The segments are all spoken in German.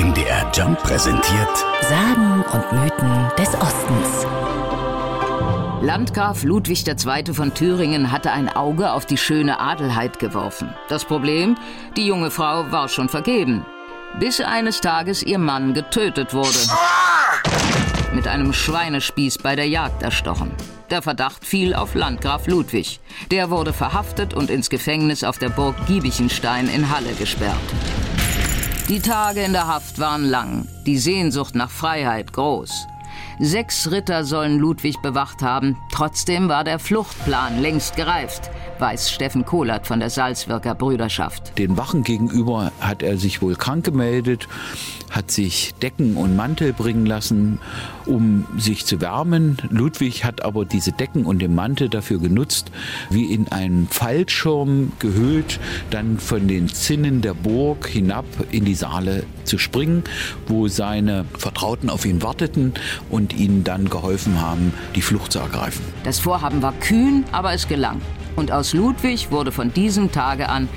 MDR Jump präsentiert Sagen und Mythen des Ostens. Landgraf Ludwig II. von Thüringen hatte ein Auge auf die schöne Adelheid geworfen. Das Problem, die junge Frau war schon vergeben, bis eines Tages ihr Mann getötet wurde. Mit einem Schweinespieß bei der Jagd erstochen. Der Verdacht fiel auf Landgraf Ludwig. Der wurde verhaftet und ins Gefängnis auf der Burg Giebichenstein in Halle gesperrt. Die Tage in der Haft waren lang, die Sehnsucht nach Freiheit groß. Sechs Ritter sollen Ludwig bewacht haben. Trotzdem war der Fluchtplan längst gereift, weiß Steffen Kohlert von der Salzwirker Brüderschaft. Den Wachen gegenüber hat er sich wohl krank gemeldet, hat sich Decken und Mantel bringen lassen, um sich zu wärmen. Ludwig hat aber diese Decken und den Mantel dafür genutzt, wie in einen Fallschirm gehüllt, dann von den Zinnen der Burg hinab in die Saale zu springen, wo seine Vertrauten auf ihn warteten und ihnen dann geholfen haben, die Flucht zu ergreifen. Das Vorhaben war kühn, aber es gelang. Und aus Ludwig wurde von diesem Tage an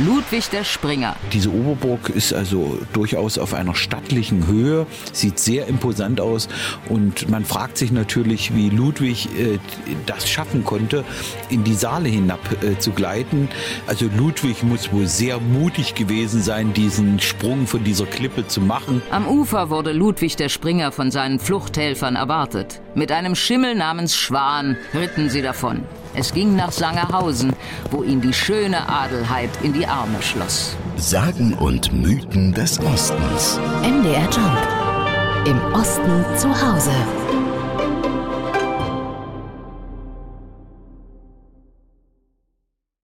Ludwig der Springer. Diese Oberburg ist also durchaus auf einer stattlichen Höhe, sieht sehr imposant aus und man fragt sich natürlich, wie Ludwig äh, das schaffen konnte, in die Saale hinab äh, zu gleiten. Also Ludwig muss wohl sehr mutig gewesen sein, diesen Sprung von dieser Klippe zu machen. Am Ufer wurde Ludwig der Springer von seinen Fluchthelfern erwartet. Mit einem Schimmel namens Schwan ritten sie davon. Es ging nach Sangerhausen, wo ihn die schöne Adelheid in die Arme schloss. Sagen und Mythen des Ostens. MDR Jump. Im Osten zu Hause.